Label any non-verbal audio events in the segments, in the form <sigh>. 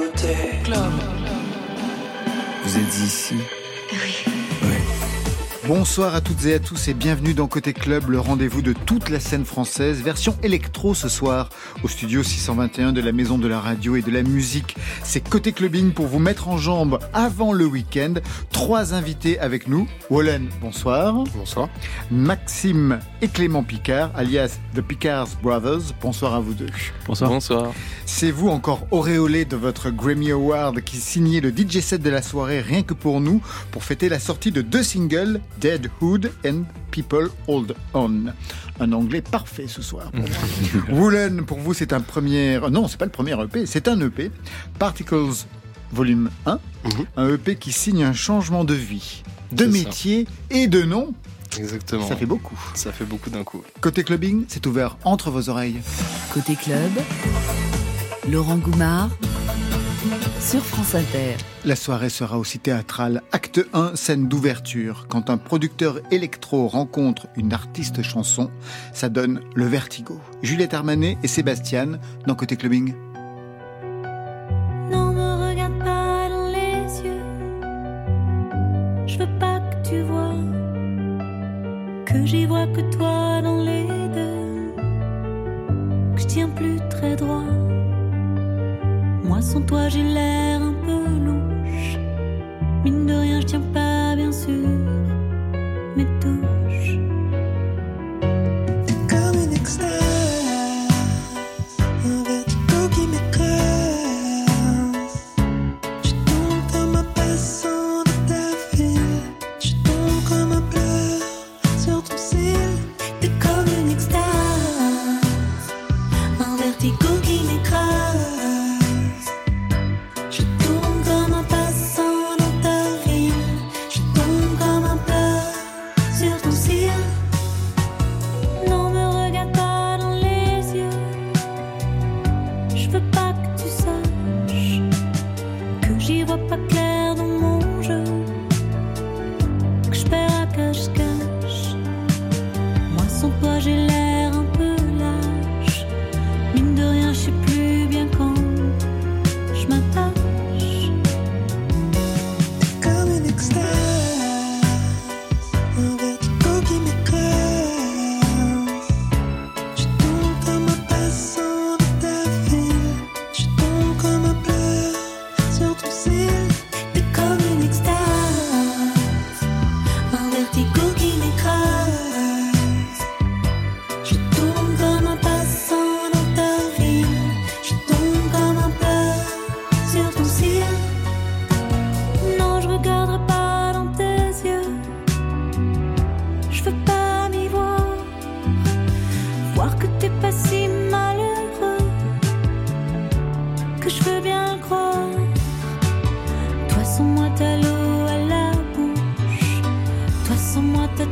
côté club. Vous êtes ici Oui. Bonsoir à toutes et à tous et bienvenue dans Côté Club, le rendez-vous de toute la scène française, version électro ce soir, au studio 621 de la Maison de la Radio et de la Musique. C'est Côté Clubbing pour vous mettre en jambe avant le week-end. Trois invités avec nous. Wallen, bonsoir. Bonsoir. Maxime et Clément Picard, alias The Picards Brothers. Bonsoir à vous deux. Bonsoir. Bonsoir. C'est vous encore auréolé de votre Grammy Award qui signait le DJ set de la soirée rien que pour nous pour fêter la sortie de deux singles Dead Hood and People Hold On. Un anglais parfait ce soir pour moi. <laughs> Woolen, pour vous, c'est un premier. Non, c'est pas le premier EP, c'est un EP. Particles Volume 1. Mhm. Un EP qui signe un changement de vie, de ça. métier et de nom. Exactement. Ça fait beaucoup. Ça fait beaucoup d'un coup. Côté clubbing, c'est ouvert entre vos oreilles. Côté club, Laurent Goumard sur France Inter. La soirée sera aussi théâtrale. Acte 1, scène d'ouverture. Quand un producteur électro rencontre une artiste chanson, ça donne le vertigo. Juliette Armanet et Sébastien dans Côté Clubbing. Non, me regarde pas dans les yeux. Je veux pas que tu vois que j'y vois que toi dans les deux. Que je tiens plus très droit. Moi, sans toi, j'ai l'air un peu louche. Mine de rien, je tiens pas bien sûr mes touches. Sans moi t'as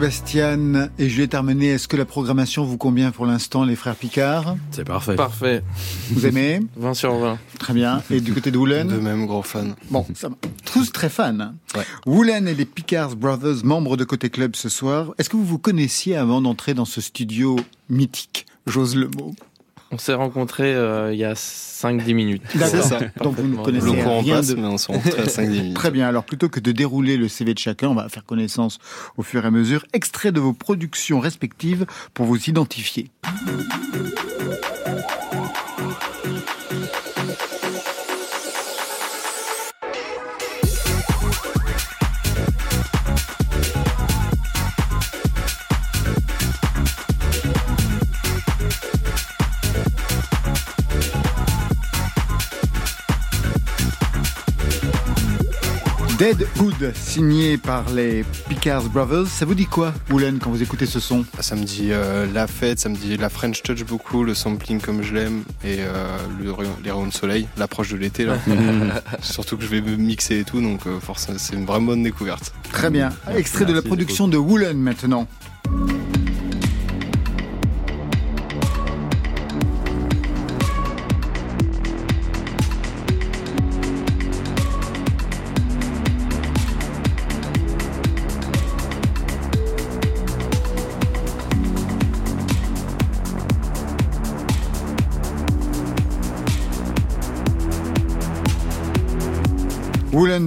Sébastien et Juliette Armanet, est-ce que la programmation vous convient pour l'instant, les frères Picard C'est parfait. Parfait. Vous aimez <laughs> 20 sur 20. Très bien. Et du côté de Woolen De même, gros fan. Bon, ça va. Tous très fans. hein. Ouais. Woolen et les Picards Brothers, membres de Côté Club ce soir. Est-ce que vous vous connaissiez avant d'entrer dans ce studio mythique? J'ose le mot. On s'est rencontrés euh, il y a 5-10 minutes. D'accord. ça. Donc vous ne connaissez Le rien passe, de... mais on s'en rencontre à 5 minutes. Très bien. Alors plutôt que de dérouler le CV de chacun, on va faire connaissance au fur et à mesure. Extrait de vos productions respectives pour vous identifier. Dead Hood, signé par les Picards Brothers. Ça vous dit quoi, Woolen, quand vous écoutez ce son Ça me dit euh, la fête, ça me dit la French Touch beaucoup, le sampling comme je l'aime et euh, le, les rayons de soleil, l'approche de l'été là. <laughs> Surtout que je vais me mixer et tout, donc euh, forcément c'est une vraie bonne découverte. Très bien. Extrait de la production de Woolen maintenant.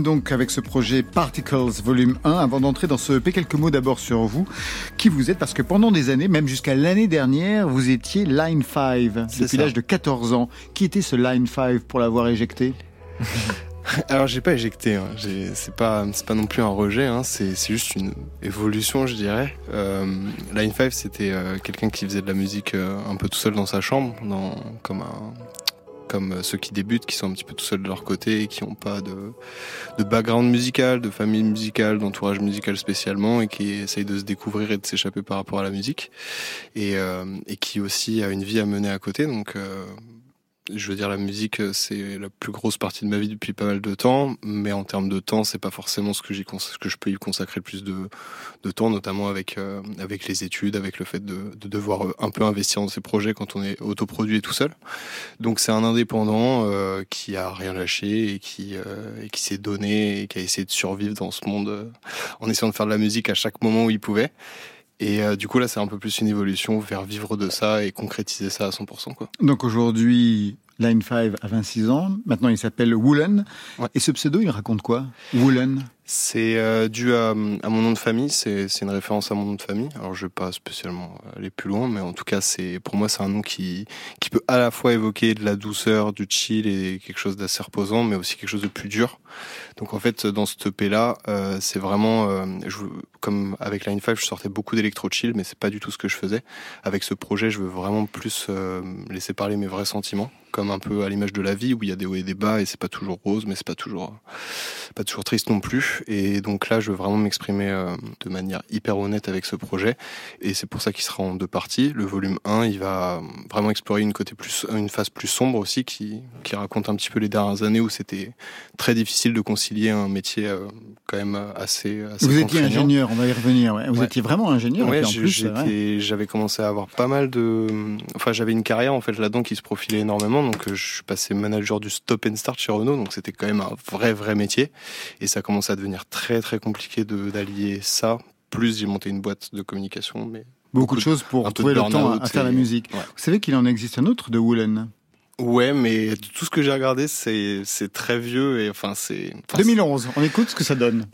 Donc avec ce projet Particles Volume 1. Avant d'entrer dans ce EP, quelques mots d'abord sur vous, qui vous êtes, parce que pendant des années, même jusqu'à l'année dernière, vous étiez Line 5 C'est depuis l'âge de 14 ans. Qui était ce Line 5 pour l'avoir éjecté? <laughs> Alors j'ai pas éjecté, hein. C'est pas c'est pas non plus un rejet, hein. c'est c'est juste une évolution je dirais. Euh, Line 5 c'était euh, quelqu'un qui faisait de la musique euh, un peu tout seul dans sa chambre, dans, comme un comme euh, ceux qui débutent, qui sont un petit peu tout seuls de leur côté et qui n'ont pas de, background musical, de famille musicale, d'entourage musical spécialement et qui essayent de se découvrir et de s'échapper par rapport à la musique et, euh, et qui aussi a une vie à mener à côté. Donc euh, je veux dire, la musique, euh, c'est la plus grosse partie de ma vie depuis pas mal de temps, mais en termes de temps, c'est pas forcément ce que, ce que je peux y consacrer plus de, de temps, notamment avec, euh, avec les études, avec le fait de, de devoir euh, un peu investir dans ces projets quand on est autoproduit et tout seul. Donc c'est un indépendant euh, qui a rien lâché et qui, euh, et qui s'est donné et qui a essayé de survivre dans ce monde euh, en essayant de faire de la musique à chaque moment où il pouvait. Et euh, du coup, là, c'est un peu plus une évolution vers vivre de ça et concrétiser ça à 100%. Quoi. Donc aujourd'hui, Line 5 a 26 ans. Maintenant, il s'appelle Woolen. Ouais. Et ce pseudo, il raconte quoi Woolen? C'est euh, dû à, à mon nom de famille, c'est une référence à mon nom de famille. Alors je vais pas spécialement aller plus loin, mais en tout cas c'est pour moi c'est un nom qui qui peut à la fois évoquer de la douceur, du chill et quelque chose d'assez reposant, mais aussi quelque chose de plus dur. Donc en fait dans ce EP là, euh, c'est vraiment euh, je, comme avec Line 5, je sortais beaucoup d'électro chill, mais c'est pas du tout ce que je faisais. Avec ce projet, je veux vraiment plus euh, laisser parler mes vrais sentiments, comme un peu à l'image de la vie où il y a des hauts et des bas et c'est pas toujours rose, mais c'est pas toujours pas toujours triste non plus. Et donc là, je veux vraiment m'exprimer euh, de manière hyper honnête avec ce projet. Et c'est pour ça qu'il sera en deux parties. Le volume 1, il va vraiment explorer une côté plus, une phase plus sombre aussi, qui, qui raconte un petit peu les dernières années où c'était très difficile de concilier un métier euh, quand même assez, assez Vous étiez ingénieur, on va y revenir. ouais. Vous Ouais. étiez vraiment ingénieur. Ouais, j'avais commencé à avoir pas mal de. Enfin, j'avais une carrière en fait là-dedans qui se profilait énormément. Donc, euh, je suis passé manager du stop and start chez Renault. Donc, c'était quand même un vrai, vrai métier. Et ça commençait à devenir très, très compliqué de- d'allier ça. Plus, j'ai monté une boîte de communication. Mais beaucoup de de- choses pour trouver le temps à, faire la musique. Ouais. Vous savez qu'il en existe un autre de Woolen ouais, mais tout ce que j'ai regardé, c'est c'est très vieux et enfin, c'est. enfin, 2011, on écoute ce que ça donne.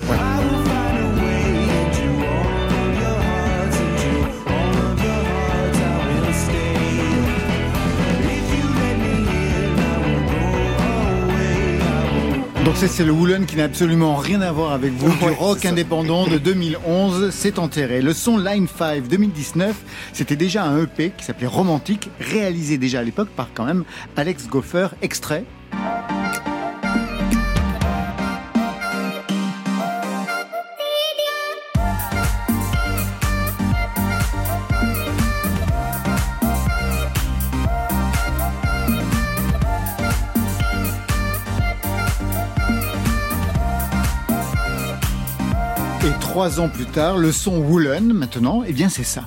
Donc ça, c'est le Woolen qui n'a absolument rien à voir avec vous. Du Ouais, rock c'est ça. indépendant de <laughs> 2011, c'est enterré. Le son Line 5 2019, c'était déjà un EP qui s'appelait Romantique, réalisé déjà à l'époque par quand même Alex Goffer, extrait. Trois ans plus tard, le son Woolen, maintenant, eh bien c'est ça.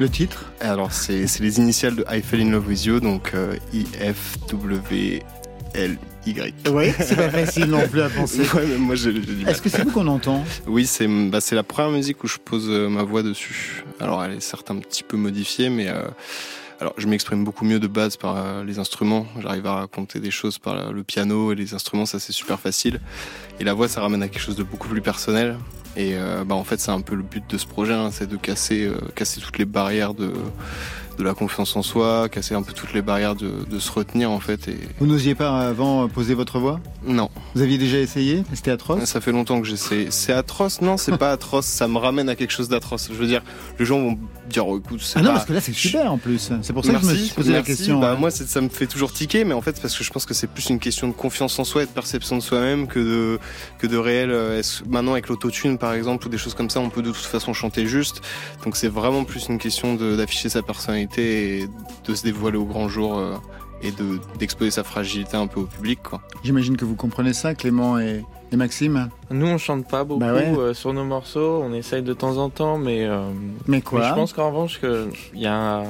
Le titre? Alors, c'est c'est les initiales de I Fell in Love with You, donc euh, I-F-W-L-Y. Oui, c'est pas facile non plus à penser. Ouais, même moi, j'ai j'ai du mal. Est-ce que c'est vous qu'on entend? Oui, c'est bah, c'est la première musique où je pose euh, ma voix dessus. Alors, elle est certes un petit peu modifiée, mais euh, alors je m'exprime beaucoup mieux de base par euh, les instruments. J'arrive à raconter des choses par euh, le piano et les instruments, ça c'est super facile. Et la voix, ça ramène à quelque chose de beaucoup plus personnel. Et euh, bah, en fait, c'est un peu le but de ce projet, hein, c'est de casser, casser toutes les barrières de, de la confiance en soi, casser un peu toutes les barrières de, de se retenir en fait. Et Vous n'osiez pas avant poser votre voix? Non, Vous aviez déjà essayé? C'était atroce? Ça fait longtemps que j'essaie. C'est atroce? Non, c'est pas atroce. Ça me ramène à quelque chose d'atroce. Je veux dire, les gens vont dire, oh, écoute, c'est Ah non, pas- parce que là c'est super en plus. C'est pour ça que je me Merci, suis posé la merci. question. Bah, moi, ça me fait toujours tiquer, mais en fait, parce que je pense que c'est plus une question de confiance en soi et de perception de soi-même que de que de réel. euh, Maintenant, avec l'autotune, par exemple, ou des choses comme ça, on peut de toute façon chanter juste. Donc, c'est vraiment plus une question d'afficher sa personnalité de se dévoiler au grand jour. euh, et de d'exposer sa fragilité un peu au public quoi. J'imagine que vous comprenez ça, Clément et, et Maxime. Nous, on chante pas beaucoup Bah ouais. euh, sur nos morceaux. On essaye de temps en temps, mais, euh, Mais quoi mais je pense qu'en revanche, que il y a,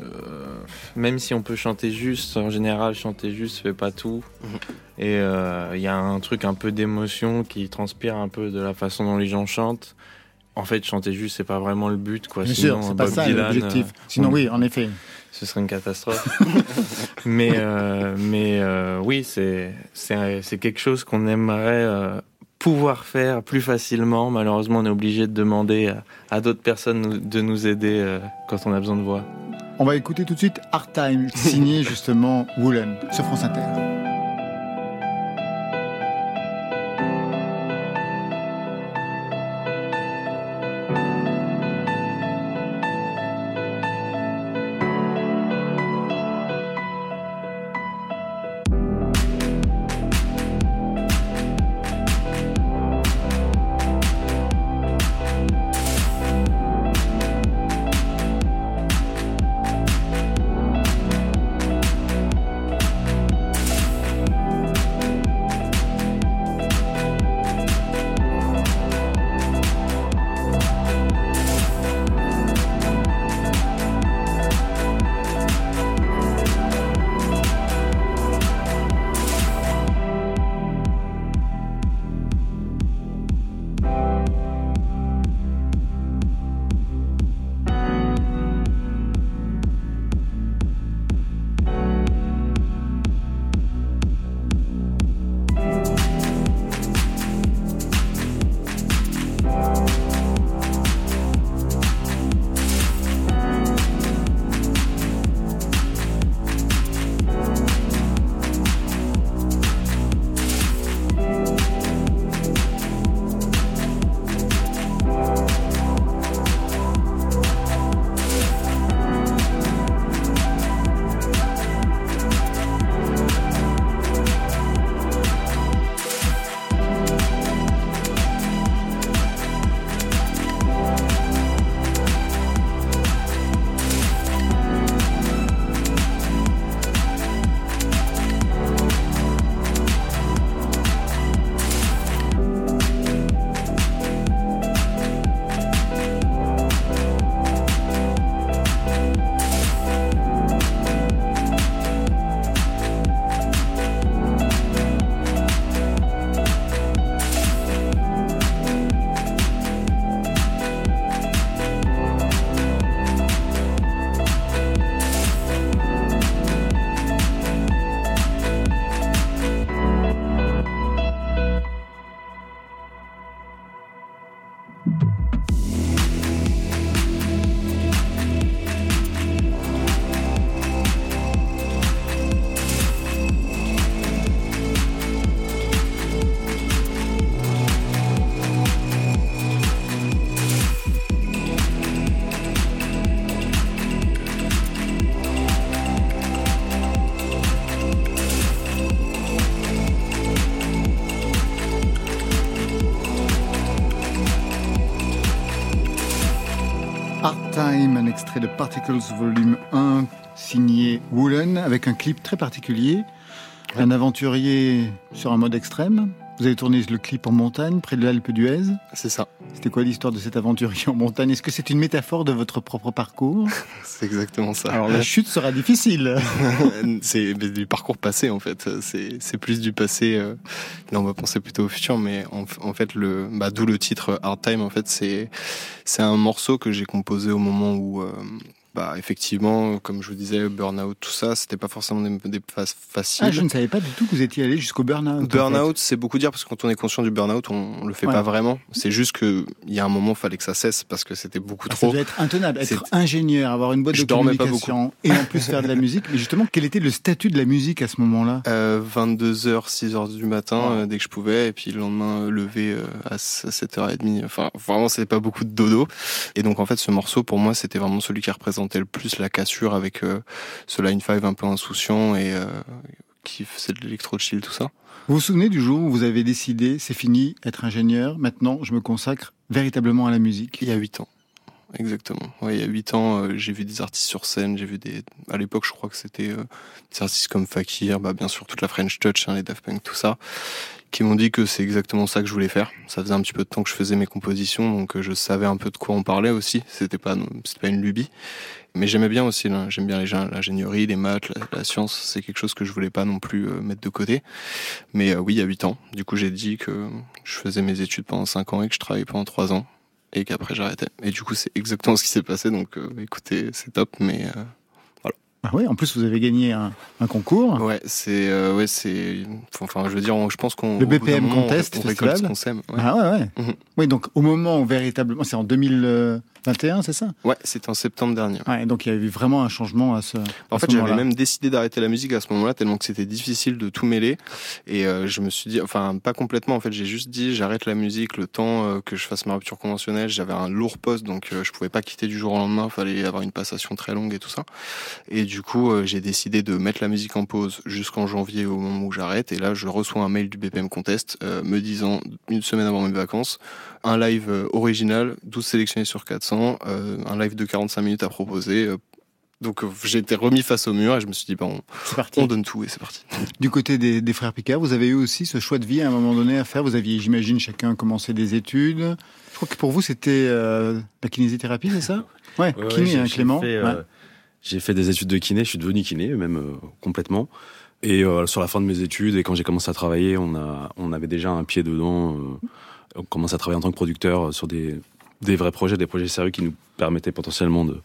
euh, même si on peut chanter juste, en général, chanter juste fait pas tout. Mhm. Et euh, il y a un truc un peu d'émotion qui transpire un peu de la façon dont les gens chantent. En fait, chanter juste, c'est pas vraiment le but, quoi. Bien Sinon, sûr, c'est pas Bob ça Dylan, l'objectif. euh, Sinon, on- oui, en effet. ce serait une catastrophe. <laughs> mais euh, mais euh, oui, c'est c'est c'est quelque chose qu'on aimerait euh, pouvoir faire plus facilement. Malheureusement, on est obligé de demander à, à d'autres personnes de nous aider euh, quand on a besoin de voix. On va écouter tout de suite Hard Time, signé <laughs> justement Woolen, sur France Inter. Extrait de Particles Volume 1, signé Woolen, avec un clip très particulier. Un aventurier sur un mode extrême. Vous avez tourné le clip en montagne, près de l'Alpe d'Huez. C'est ça. C'était quoi l'histoire de cette aventurier en montagne? Est-ce que c'est une métaphore de votre propre parcours? <laughs> C'est exactement ça. Alors la chute sera difficile. <laughs> c'est du parcours passé en fait. C'est plus du passé. euh, Là, on va penser plutôt au futur, mais en, en fait, le, bah, d'où le titre Hard Time. En fait, c'est c'est un morceau que j'ai composé au moment où, euh, bah, effectivement, comme je vous disais, burn-out, tout ça, c'était pas forcément des, des phases faciles. Ah, je ne savais pas du tout que vous étiez allé jusqu'au burn-out. en c'est beaucoup dire parce que quand on est conscient du burnout, on, on le fait Ouais. pas vraiment. C'est juste que il y a un moment, fallait que ça cesse parce que c'était beaucoup Ça trop. être intenable. Être ingénieur, avoir une boîte Je de communication et en plus faire de la musique. Mais justement, quel était le statut de la musique à ce moment-là? Euh, 22h, 6h du matin, Ouais. euh, dès que je pouvais, et puis le lendemain, euh, levé euh, à 7h30. Enfin, vraiment, c'était pas beaucoup de dodo. Et donc, en fait, ce morceau, pour moi, c'était vraiment celui qui représentait le plus la cassure avec euh, ce Line 5 un peu insouciant et euh, qui faisait de l'électro chill, tout ça. Vous vous souvenez du jour où vous avez décidé, c'est fini, être ingénieur, maintenant je me consacre véritablement à la musique? Il y a 8 ans. Exactement. Ouais, il y a 8 ans, euh, j'ai vu des artistes sur scène, j'ai vu des. À l'époque, je crois que c'était euh, des artistes comme Fakir, bah, bien sûr toute la French Touch, hein, les Daft Punk, tout ça, qui m'ont dit que c'est exactement ça que je voulais faire. Ça faisait un petit peu de temps que je faisais mes compositions, donc euh, je savais un peu de quoi on parlait aussi. C'était pas, c'était pas une lubie, mais j'aimais bien aussi. J'aime bien l'ingénierie, les maths, la, science. C'est quelque chose que je voulais pas non plus euh, mettre de côté. Mais euh, oui, il y a 8 ans. Du coup, j'ai dit que je faisais mes études pendant 5 ans et que je travaillais pendant 3 ans et qu'après j'arrêtais. Et du coup, c'est exactement ce qui s'est passé. Donc, écoutez, c'est top. Mais euh, Ah oui, en plus vous avez gagné un, un concours. ouais, c'est euh, ouais, c'est. Enfin, je veux dire, on- je pense qu'on Le BPM moment, on- Contest on, récolte ce qu'on sème. Ouais, Ah ouais, ouais. Mhm. Oui, donc au moment où véritablement, c'est en 2021, c'est ça ouais c'était en septembre dernier. Ouais, donc il y a eu vraiment un changement à ce. En à fait, j'avais même décidé d'arrêter la musique à ce moment-là, tellement que c'était difficile de tout mêler. Et euh, je me suis dit, enfin, pas complètement, en fait, j'ai juste dit, j'arrête la musique le temps euh, que je fasse ma rupture conventionnelle. J'avais un lourd poste, donc euh, je pouvais pas quitter du jour au lendemain, fallait avoir une passation très longue et tout ça. Et du coup, euh, j'ai décidé de mettre la musique en pause jusqu'en janvier au moment où j'arrête. Et là, je reçois un mail du BPM Contest me disant, une semaine avant mes vacances, un live original, 12 sélectionnés sur 400, euh, un live de 45 minutes à proposer. euh, donc euh, j'ai été remis face au mur et je me suis dit, bon, C'est parti. on donne tout et c'est parti. Du côté des, des frères Picard, vous avez eu aussi ce choix de vie à un moment donné à faire. Vous aviez, j'imagine, chacun commencé des études. Je crois que pour vous, c'était euh, la kinésithérapie, c'est ça? Ouais, Ouais, kiné, hein, Clément. fait, Ouais. J'ai fait des études de kiné, je suis devenu kiné, même euh, complètement. Et euh, sur la fin de mes études et quand j'ai commencé à travailler, on, a, on avait déjà un pied dedans. euh, on commençait à travailler en tant que producteur sur des, des vrais projets, des projets sérieux qui nous permettaient potentiellement de,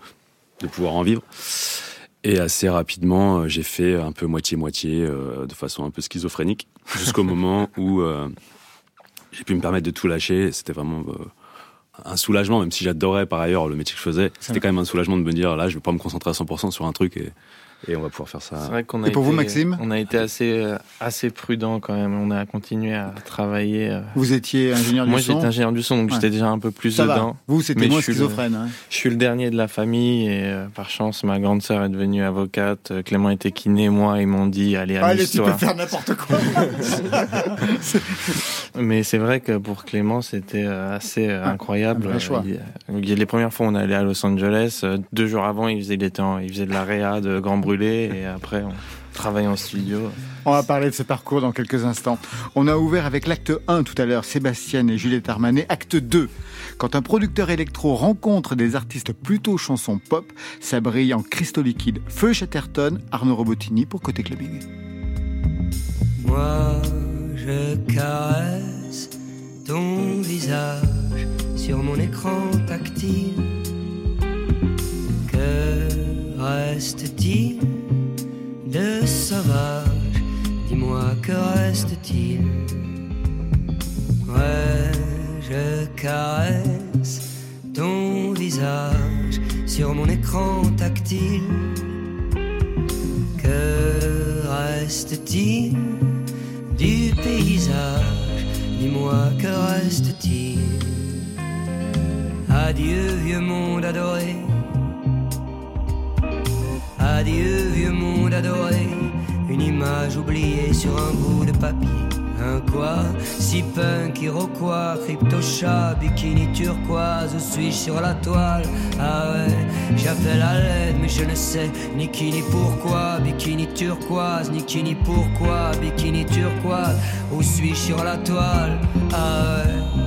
de pouvoir en vivre. Et assez rapidement, euh, j'ai fait un peu moitié-moitié, euh, de façon un peu schizophrénique, <laughs> jusqu'au moment où euh, j'ai pu me permettre de tout lâcher. C'était vraiment euh, un soulagement, même si j'adorais par ailleurs le métier que je faisais. C'était quand même un soulagement de me dire, là, je vais pas me concentrer à 100% sur un truc et, et on va pouvoir faire C'est ça. vrai qu'on a Et pour été, vous, Maxime On a été assez, euh, assez prudent quand même. On a continué à travailler. euh. Vous étiez ingénieur du Moi, son. j'étais ingénieur du son, donc Ouais. j'étais déjà un peu plus Ça va. dedans. Vous, c'était moins je le- schizophrène. hein. Je suis le dernier de la famille et euh, par chance, ma grande sœur est devenue avocate. Clément était kiné. Moi, ils m'ont dit, allez, Allez, tu peux amuse-toi. faire n'importe quoi. <laughs> Mais c'est vrai que pour Clément, c'était assez Ah, incroyable. un choix. Il, les premières fois, on allait à Los Angeles. Deux jours avant, il faisait, il était en- il faisait de la réa de Grand Brûlé. Et après, on travaillait en studio. On va parler de ce parcours dans quelques instants. On a ouvert avec l'acte 1 tout à l'heure, Sébastien et Juliette Armanet. Acte 2, quand un producteur électro rencontre des artistes plutôt chansons pop, ça brille en cristaux liquides. Feu Chatterton, Arnaud Robotini pour Côté Clubbing. Moi, je caresse ton visage sur mon écran tactile. Que reste-t-il de sauvage Dis-moi, que reste-t-il Ouais, je caresse ton visage sur mon écran tactile. Que reste-t-il du paysage Dis-moi, que reste-t-il Adieu, vieux monde adoré. Adieu, vieux monde adoré. Une image oubliée sur un bout de papier. Un quoi Si punk, iroquois, crypto chat, bikini turquoise, où suis-je sur la toile? Ah ouais, j'appelle à l'aide, mais je ne sais ni qui ni pourquoi. Bikini turquoise, ni qui ni pourquoi. Bikini turquoise, où suis-je sur la toile? Ah ouais.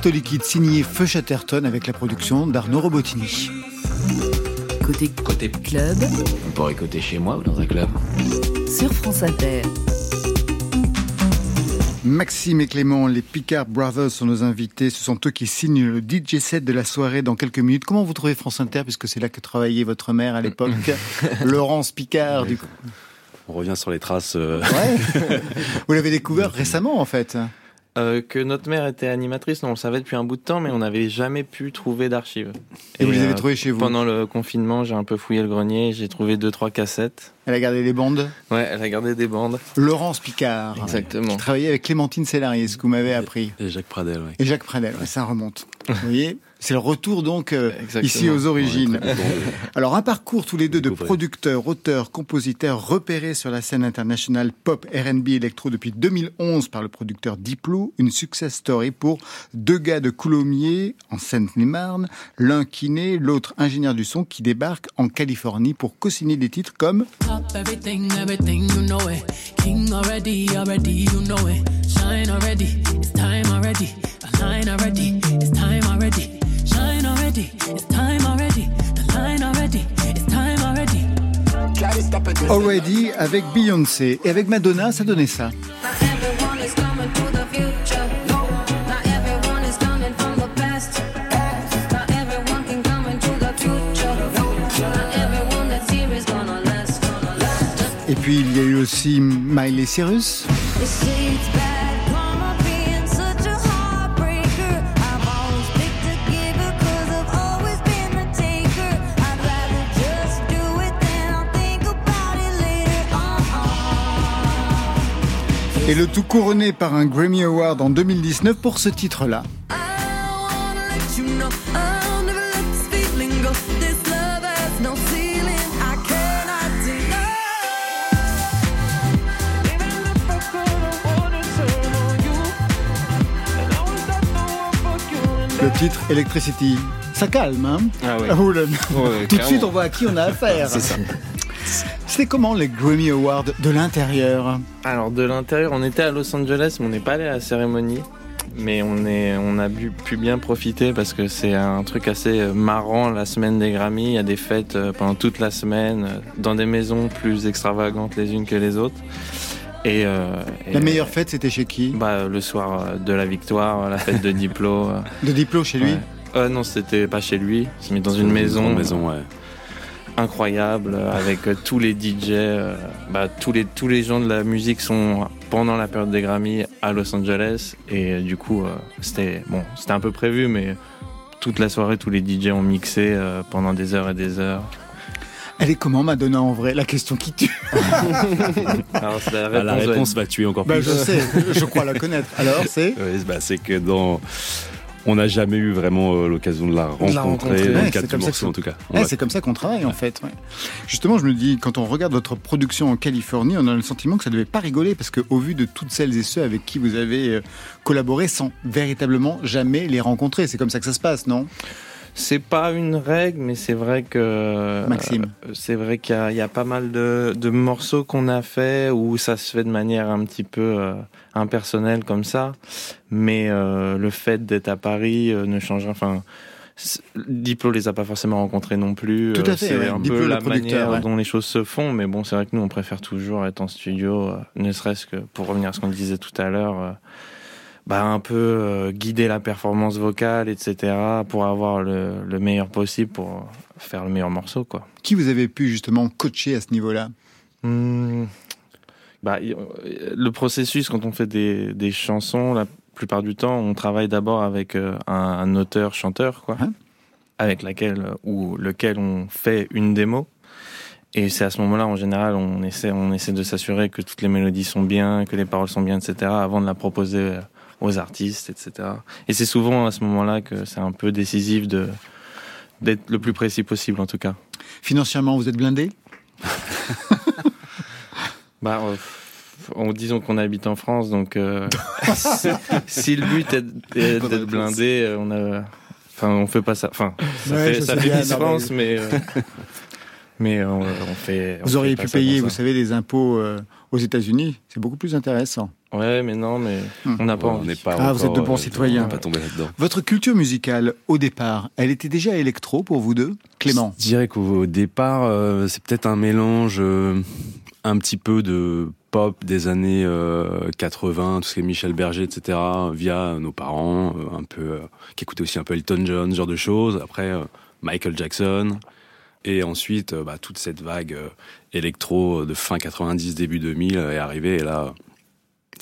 Cristaux liquides signés Feu Chatterton avec la production d'Arnaud Robotini. Côté Côté club On pourrait écouter chez moi ou dans un club. sur France Inter. Maxime et Clément, les Picard Brothers sont nos invités. Ce sont eux qui signent le DJ set de la soirée dans quelques minutes. Comment vous trouvez France Inter, puisque c'est là que travaillait votre mère à l'époque, <laughs> Laurence Picard. Du coup. On revient sur les traces. euh, Ouais. <laughs> vous l'avez découvert récemment, en fait. Euh, que notre mère était animatrice, non, on le savait depuis un bout de temps, mais on n'avait jamais pu trouver d'archives. Et vous les avez euh, trouvés chez vous. Pendant le confinement, j'ai un peu fouillé le grenier, j'ai trouvé deux trois cassettes. Elle a gardé les bandes. Ouais, elle a gardé des bandes. Laurence Picard. Exactement. Qui travaillait avec Clémentine Célarier, ce que vous m'avez appris. Et Jacques Pradel, ouais. Et Jacques Pradel, ouais, ça remonte. <laughs> Vous voyez c'est le retour donc euh, ici aux origines. Ouais, <laughs> Alors un parcours tous les deux de producteurs, auteurs, compositeurs repérés sur la scène internationale pop, R&B, électro depuis 2011 par le producteur Diplo, une success story pour deux gars de Coulommiers en Seine-et-Marne, l'un kiné, l'autre ingénieur du son qui débarque en Californie pour co-signer des titres comme already, it's time already. The line already, it's time already. Already avec Beyoncé et avec Madonna, ça donnait ça. Et puis il y a eu aussi Miley Cyrus. Et le tout couronné par un Grammy Award en 2019 pour ce titre-là. Le titre Electricity. Ça calme, hein ah. Tout de suite, on voit à qui on a affaire. Ça. C'était comment les Grammy Awards de l'intérieur Alors de l'intérieur, on était à Los Angeles, mais on n'est pas allé à la cérémonie. Mais on, est, on a bu- pu bien profiter parce que c'est un truc assez euh, marrant la semaine des Grammys. Il y a des fêtes euh, pendant toute la semaine euh, dans des maisons plus extravagantes les unes que les autres. Et, euh, et, La meilleure fête, c'était chez qui bah, Le soir de la victoire, la fête de <laughs> Diplo. De Diplo chez lui ouais. Euh, non, c'était pas chez lui. C'est mis dans une maison, maison, ouais. Incroyable euh, avec euh, tous les DJ, euh, bah, tous les tous les gens de la musique sont pendant la période des Grammy à Los Angeles et euh, du coup euh, c'était bon c'était un peu prévu mais toute la soirée tous les DJ ont mixé euh, pendant des heures et des heures. Elle est comment Madonna en vrai? La question qui tue. <laughs> Alors la Ah, réponse, la ouais. réponse va tuer encore Bah, plus. je sais, je crois la connaître. Alors, c'est? Bah, c'est que dans. On n'a jamais eu vraiment euh, l'occasion de la rencontrer, la Ouais, c'est comme. Eh, Ouais. c'est comme ça qu'on travaille en fait. ouais. Justement, je me dis, quand on regarde votre production en Californie, on a le sentiment que ça devait pas rigoler parce qu'au vu de toutes celles et ceux avec qui vous avez euh, collaboré sans véritablement jamais les rencontrer, c'est comme ça que ça se passe, non? C'est pas une règle, mais c'est vrai que Maxime. euh, c'est vrai qu'il y, a- il y a pas mal de, de morceaux qu'on a fait où ça se fait de manière un petit peu euh, impersonnelle comme ça, mais euh, le fait d'être à Paris ne change rien. Enfin, Diplo les a pas forcément rencontrés non plus. Tout à fait, C'est ouais. un Diplo, peu la manière ouais. dont les choses se font, mais bon, c'est vrai que nous on préfère toujours être en studio, ne serait-ce que pour revenir à ce qu'on disait tout à l'heure. Euh, bah, un peu euh, guider la performance vocale, etc., pour avoir le, le meilleur possible pour faire le meilleur morceau, quoi. Qui vous avez pu justement coacher à ce niveau-là? Hmm. Bah, le processus, quand on fait des, des chansons, la plupart du temps, on travaille d'abord avec euh, un, un auteur-chanteur, quoi, Hein? Avec laquelle ou lequel on fait une démo. Et c'est à ce moment-là, en général, on essaie, on essaie de s'assurer que toutes les mélodies sont bien, que les paroles sont bien, etc., avant de la proposer euh, aux artistes, etc. Et c'est souvent à ce moment-là que c'est un peu décisif de d'être le plus précis possible, en tout cas. Financièrement, vous êtes blindé? <laughs> Bah, on, disons qu'on habite en France, donc euh, <laughs> si le but est, d'être blindé, euh, on a, enfin, on fait pas ça. Enfin, ça Ouais, fait, ça fait bien, mais- France, mais euh, mais on, on fait. Vous auriez pu payer, vous savez, des impôts euh, aux États-Unis. C'est beaucoup plus intéressant. Ouais, mais non, mais Hmm. on n'a pas on n'est pas Ah, vous êtes de bons euh, citoyens. On n'est pas tombé là-dedans. Votre culture musicale, au départ, elle était déjà électro pour vous deux Clément Je dirais qu'au départ, euh, c'est peut-être un mélange euh, un petit peu de pop des années euh, 80, tout ce qui est Michel Berger, etc., via nos parents, euh, un peu, euh, qui écoutaient aussi un peu Elton John, ce genre de choses. Après, euh, Michael Jackson. Et ensuite, bah, toute cette vague électro de fin 90, début 2000 est arrivée. Et là,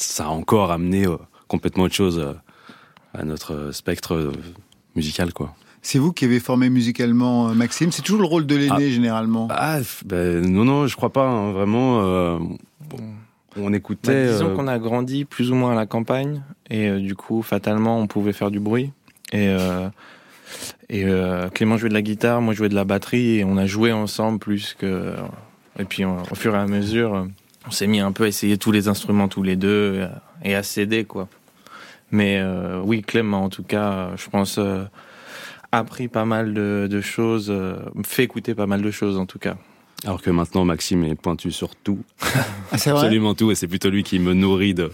ça a encore amené euh, complètement autre chose euh, à notre euh, spectre musical, quoi. C'est vous qui avez formé musicalement Maxime? C'est toujours le rôle de l'aîné généralement. Ah, ben, non, non, je crois pas. hein, vraiment, euh, on Bah, écoutait. disons euh, qu'on a grandi plus ou moins à la campagne et euh, du coup, fatalement, on pouvait faire du bruit. Et, euh, et euh, Clément jouait de la guitare, moi je jouais de la batterie et on a joué ensemble plus que. Et puis on- au fur et à mesure, euh, on s'est mis un peu à essayer tous les instruments tous les deux euh, et à s'aider quoi. Mais euh, oui, Clément en tout cas, euh, je pense, euh, a appris pas mal de, de choses, euh, fait écouter pas mal de choses en tout cas. Alors que maintenant, Maxime est pointu sur tout, Ah, c'est vrai? Absolument tout, et c'est plutôt lui qui me nourrit de,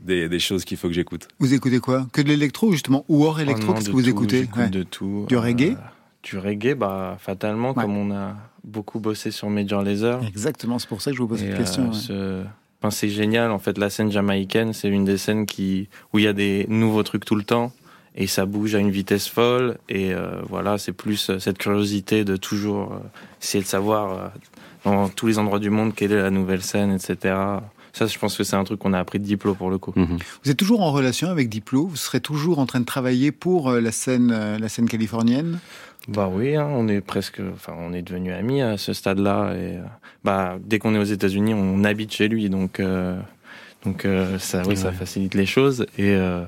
des, des choses qu'il faut que j'écoute. Vous écoutez quoi? Que de l'électro justement? Ou hors électro Oh non, Qu'est-ce que vous tout, écoutez? Ouais. de tout. Du reggae? Du reggae, bah, fatalement, Ouais. comme on a beaucoup bossé sur Major Lazer. Exactement, c'est pour ça que je vous pose Et, cette euh, question. ouais. ce- enfin, c'est génial, en fait, la scène jamaïcaine, c'est une des scènes qui, où il y a des nouveaux trucs tout le temps. Et ça bouge à une vitesse folle. Et euh, voilà, c'est plus euh, cette curiosité de toujours euh, essayer de savoir euh, dans tous les endroits du monde quelle est la nouvelle scène, etc. Ça, je pense que c'est un truc qu'on a appris de Diplo pour le coup. Mhm. Vous êtes toujours en relation avec Diplo? Vous serez toujours en train de travailler pour euh, la scène, euh, la scène californienne? Bah oui, hein, on est presque, enfin, on est devenus amis à ce stade-là. Et euh, bah, dès qu'on est aux États-Unis, on habite chez lui, donc donc Donc euh, ça, oui, ça facilite les choses. Et euh,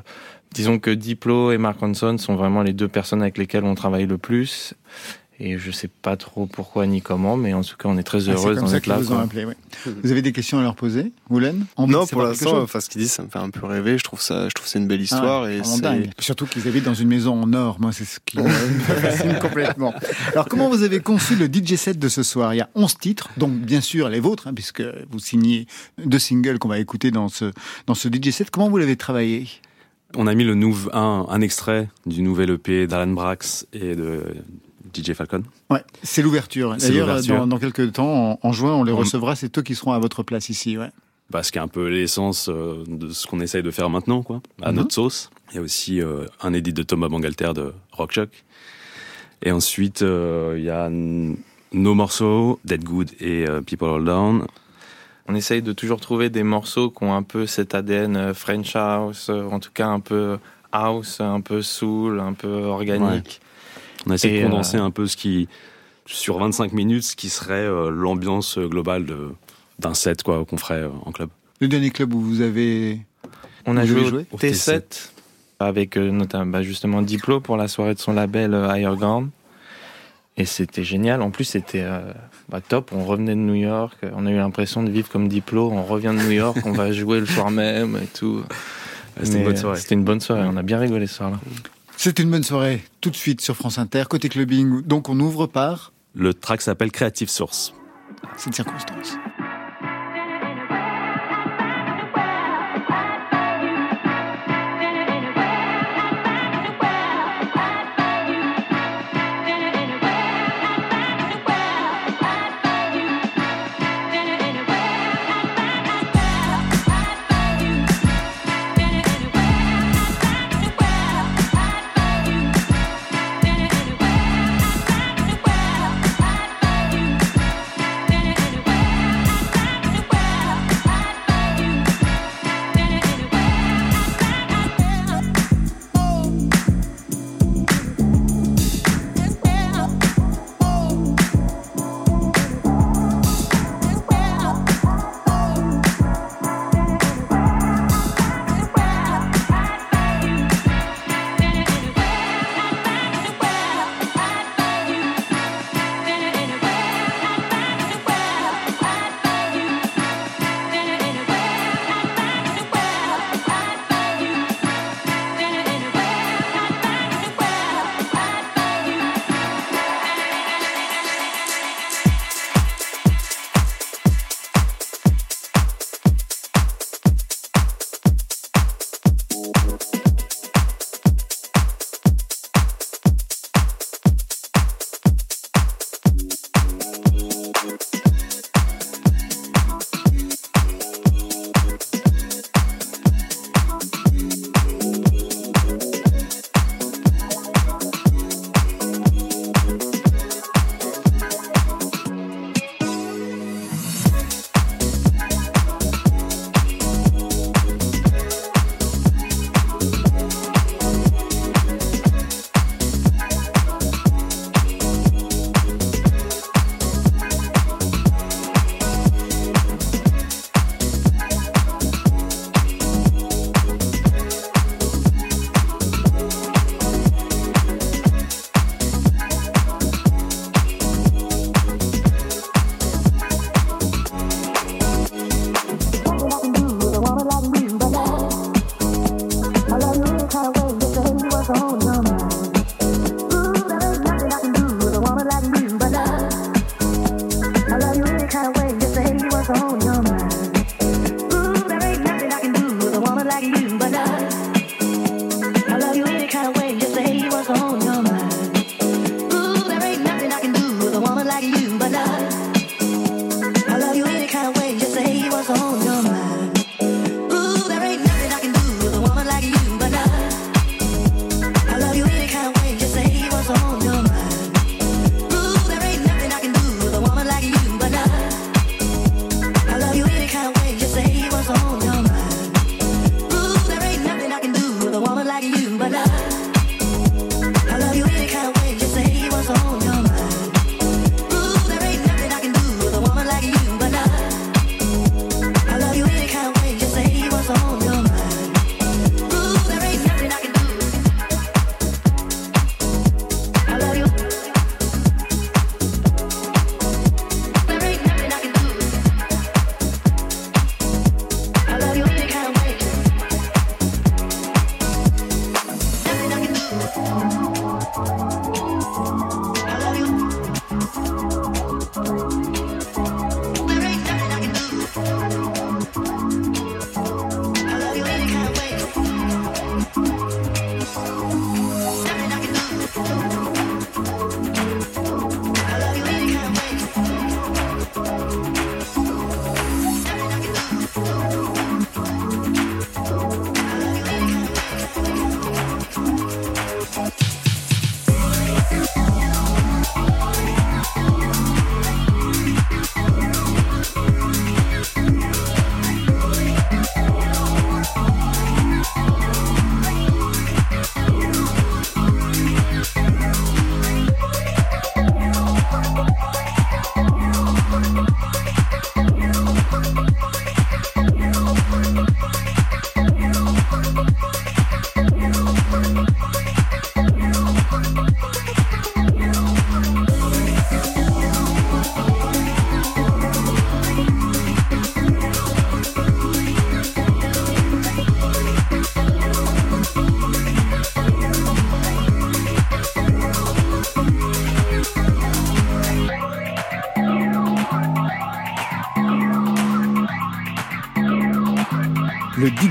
disons que Diplo et Mark Ronson sont vraiment les deux personnes avec lesquelles on travaille le plus. Et je sais pas trop pourquoi ni comment, mais en tout cas, on est très Ah, heureuse comme d'en être là. vous ont quoi. appelé. ouais. Vous avez des questions à leur poser, Envie Non, pour l'instant, enfin, ce qu'ils disent, ça me fait un peu rêver. Je trouve ça, je trouve que c'est une belle Ah, histoire et c'est. dingue. Surtout qu'ils habitent dans une maison en or. Moi, c'est ce qui me <laughs> <laughs> fascine complètement. Alors, comment vous avez conçu le DJ set de ce soir? Il y a 11 titres, donc bien sûr les vôtres, hein, puisque vous signez deux singles qu'on va écouter dans ce, dans ce DJ set. Comment vous l'avez travaillé? On a mis le un, un extrait du nouvel EP d'Alan Brax et de DJ Falcon. Ouais, c'est l'ouverture. D'ailleurs, dans, dans quelques temps, en, en juin, on les On- recevra. C'est eux qui seront à votre place ici. Ouais. Bah, ce qui est un peu l'essence euh, de ce qu'on essaye de faire maintenant, quoi, à Mhm. notre sauce. Il y a aussi euh, un édit de Thomas Bangalter de Rock Shock. Et ensuite, euh, il y a nos morceaux, Dead Good et euh, People All Down. On essaye de toujours trouver des morceaux qui ont un peu cet ADN French House, en tout cas un peu house, un peu soul, un peu organique. On a essayé Et, de condenser euh, un peu ce qui, sur 25 minutes, ce qui serait euh, l'ambiance globale de- d'un set quoi qu'on ferait euh, en club. Le dernier club où vous avez On a joué au joué au T7 avec euh, notamment bah, justement Diplo pour la soirée de son label euh, Higher Ground. Et c'était génial. En plus, c'était euh, bah, top. On revenait de New York. On a eu l'impression de vivre comme Diplo. On revient de New York. on va <laughs> jouer le soir même et tout. C'était une Mais, bonne soirée. C'était une bonne soirée. On a bien rigolé ce soir-là. C'était une bonne soirée, tout de suite sur France Inter, côté clubbing. Donc on ouvre par Le track s'appelle Creative Source. cette circonstance.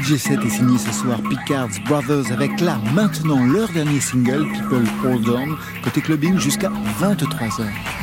Le DJ set est signé ce soir Picard's Brothers avec là maintenant leur dernier single People Hold On côté clubbing jusqu'à 23h.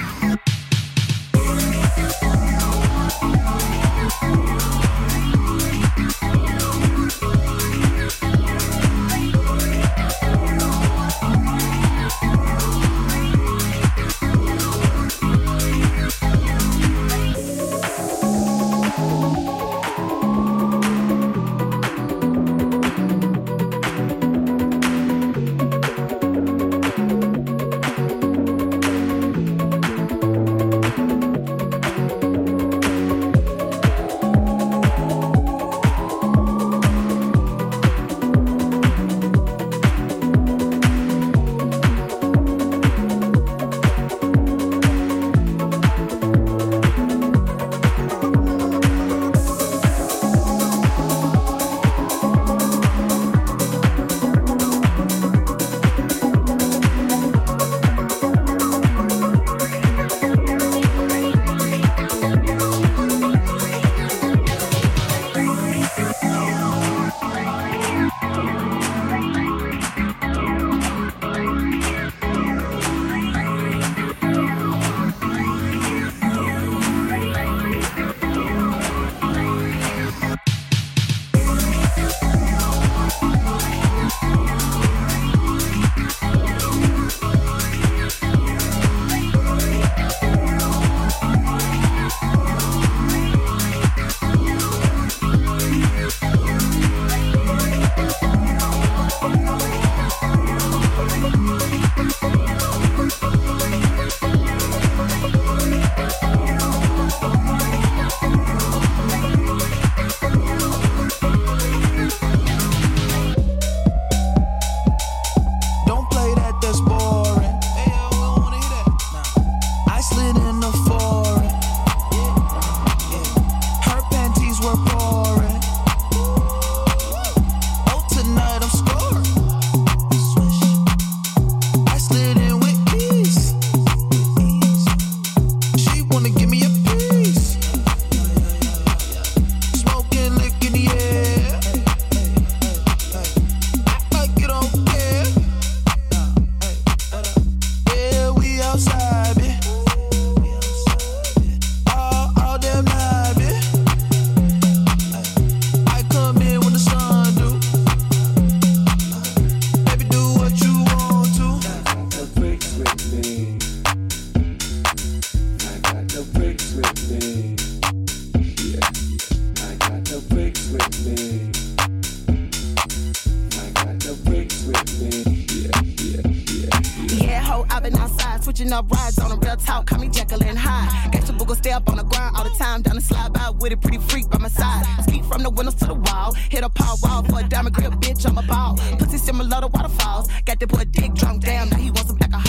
Been outside, switching up rides on a real talk. Call me and Hyde. Got your booger stay up on the ground all the time. Down the slide by with a pretty freak by my side. Speak from the windows to the wall. Hit a power wall for a diamond grip, bitch, I'm a ball. Pussy similar to waterfalls. Got that boy dick drunk, damn, now he wants some alcohol.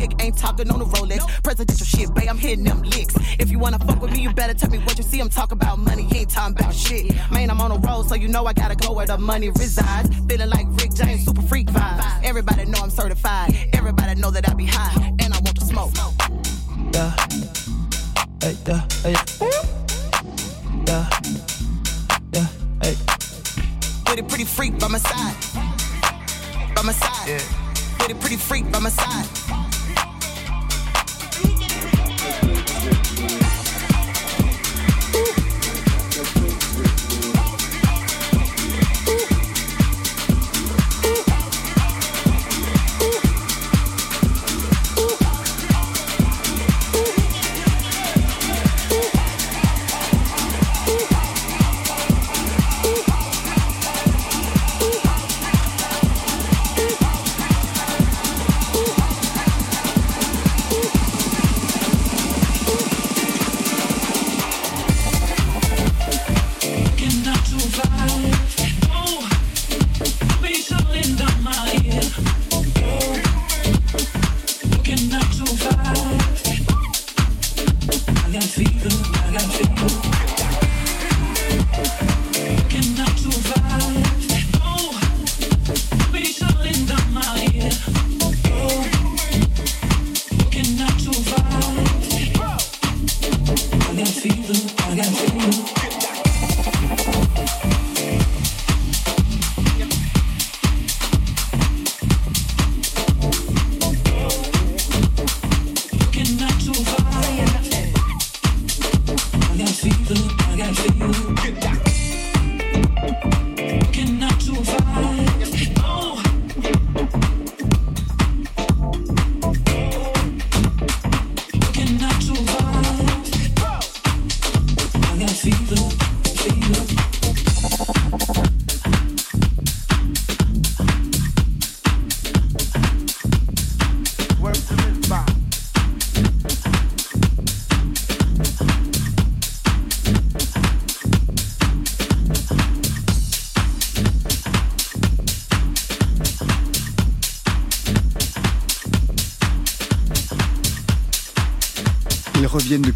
The tick, ain't talking on the Rolex. Presidential shit, babe, I'm hitting them licks. If you wanna fuck with me, you better tell me what you see. I'm talking about money, he ain't talking about shit. Man, I'm on a roll, so you know I gotta go where the money resides. Feeling like Rick James, super freak vibes. Everybody know I'm certified. Everybody know that I be high, and I want to smoke. Yeah. Hey, yeah, hey. Yeah. Yeah, hey. With a pretty freak by my side. By my side. With a pretty freak by my side.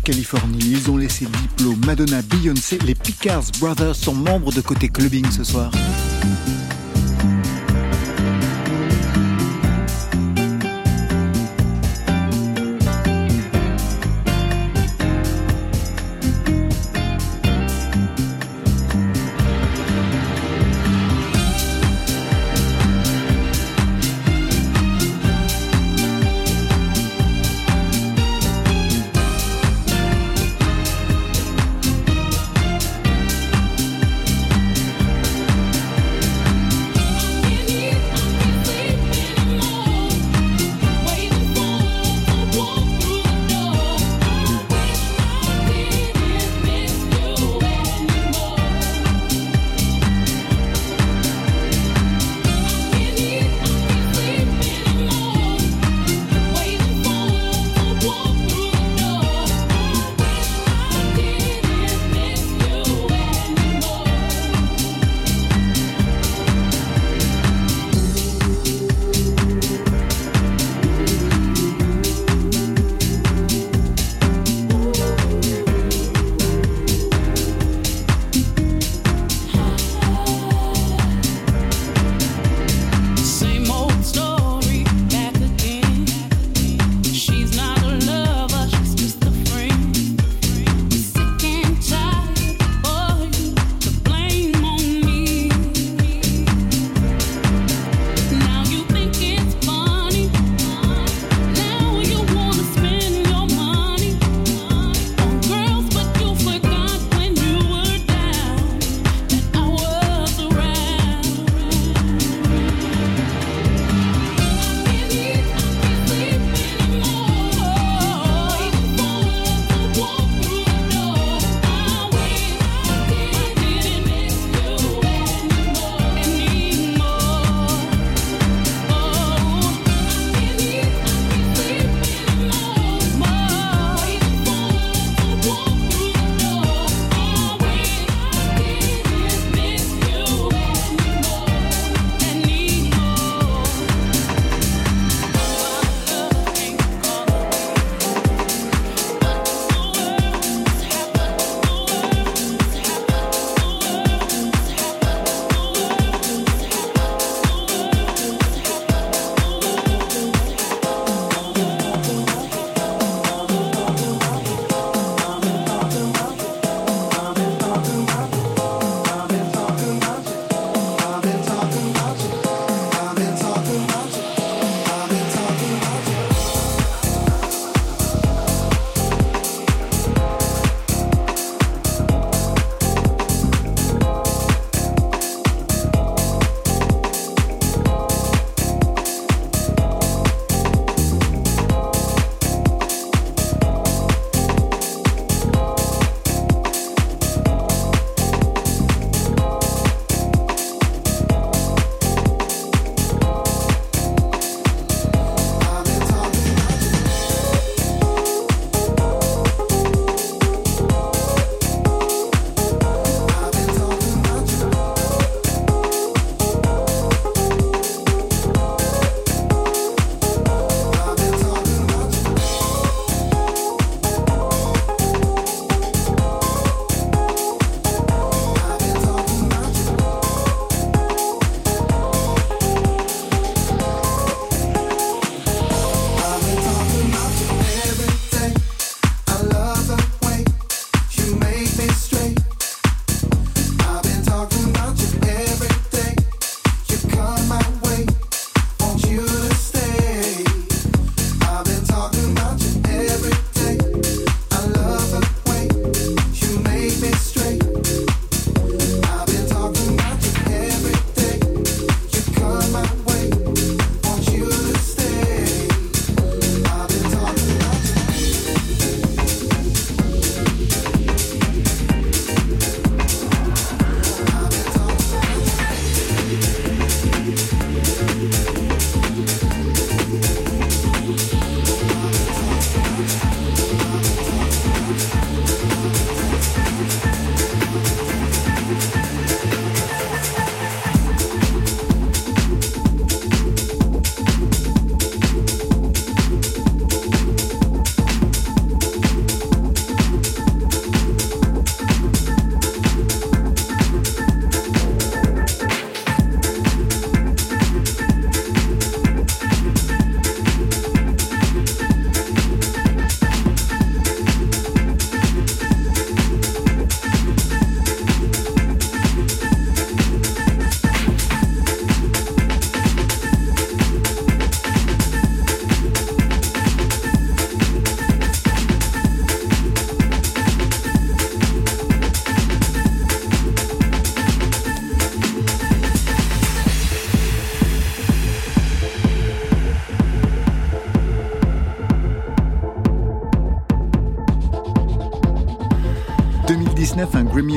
Californie, ils ont laissé Diplo, Madonna, Beyoncé, les Picards Brothers sont membres de Côté Clubbing ce soir.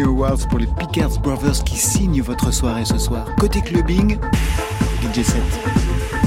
Awards pour les Pickers Brothers qui signent votre soirée ce soir. Côté clubbing, DJ 7.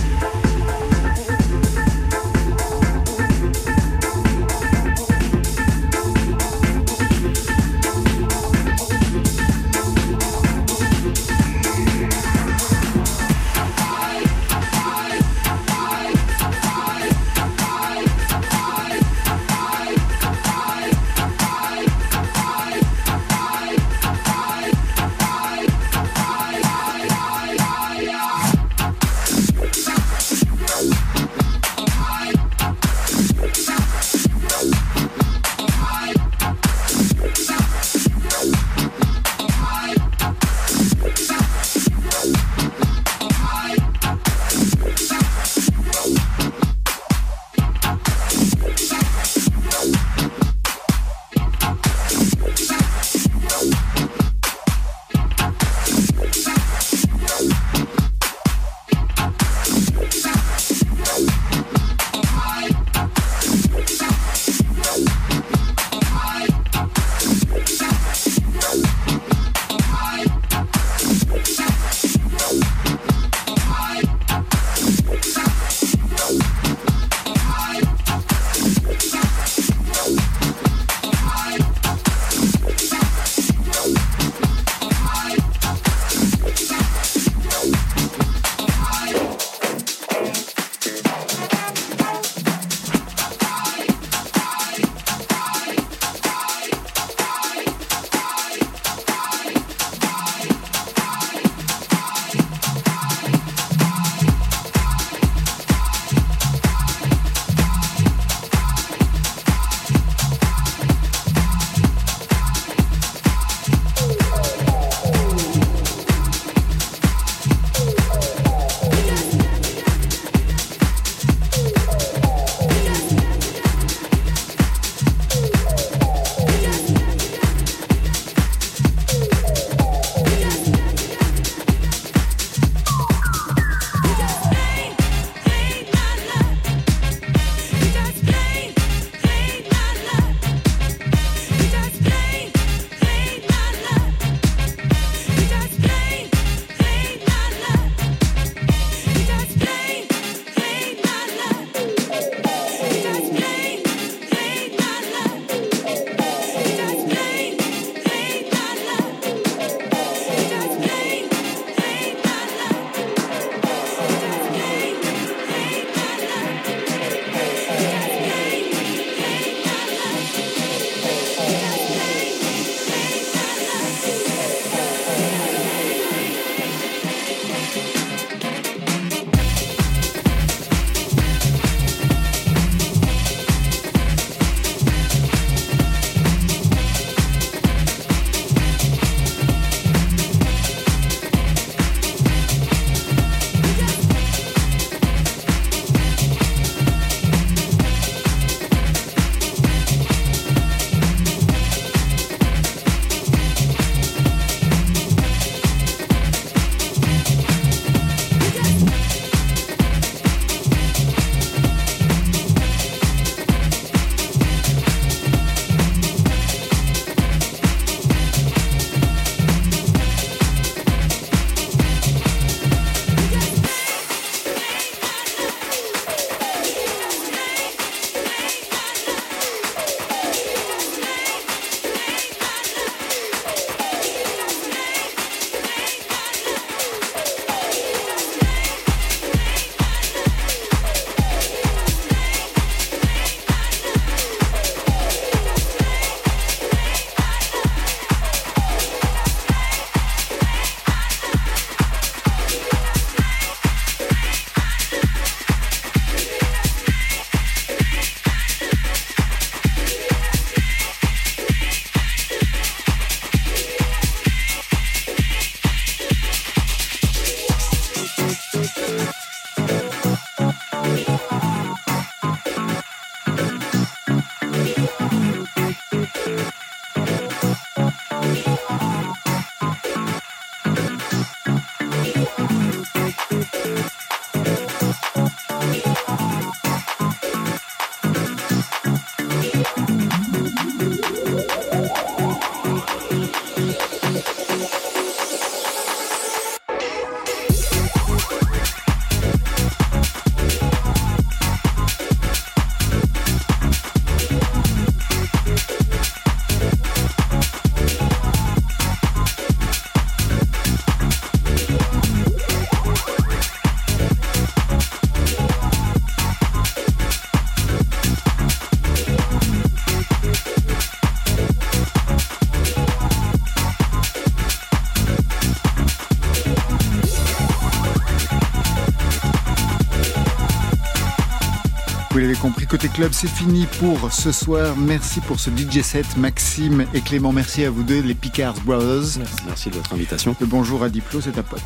Côté club, c'est fini pour ce soir. Merci pour ce DJ set, Maxime et Clément. Merci à vous deux, les Picards Brothers. Merci de votre invitation. Le bonjour à Diplo, c'est ta pote.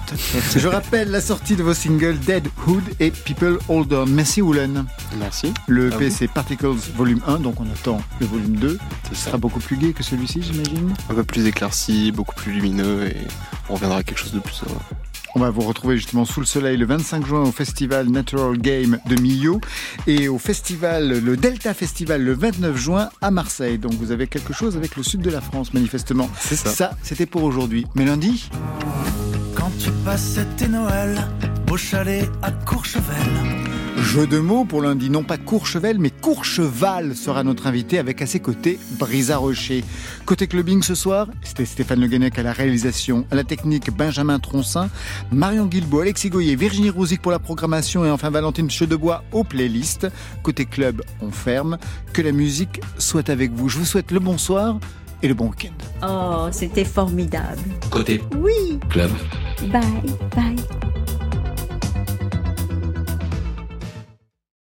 Je rappelle la sortie de vos singles Dead Hood et People Hold On. Merci Woolen. Merci. Le EP c'est Particles Volume 1, donc on attend le volume 2. Ce sera beaucoup plus gai que celui-ci, j'imagine. Un peu plus éclairci, beaucoup plus lumineux et on reviendra à quelque chose de plus. On va vous retrouver justement sous le soleil le 25 juin au festival Natural Game de Millau et au festival, le Delta Festival le 29 juin à Marseille. Donc vous avez quelque chose avec le sud de la France manifestement. C'est ça. Ça, c'était pour aujourd'hui. Mais lundi Quand tu passais tes Noël au chalet à Courchevel. Jeu de mots pour lundi, non pas Courchevel, mais Courcheval sera notre invité avec à ses côtés Brisa Rocher. Côté clubbing ce soir, c'était Stéphane Le Guenec à la réalisation, à la technique Benjamin Troncin, Marion Guilbault, Alexis Goyer, Virginie Rouzic pour la programmation et enfin Valentine Chedebois aux playlists. Côté club, on ferme. Que la musique soit avec vous. Je vous souhaite le bonsoir et le bon week-end. Oh, c'était formidable. Côté Oui, club. bye, bye.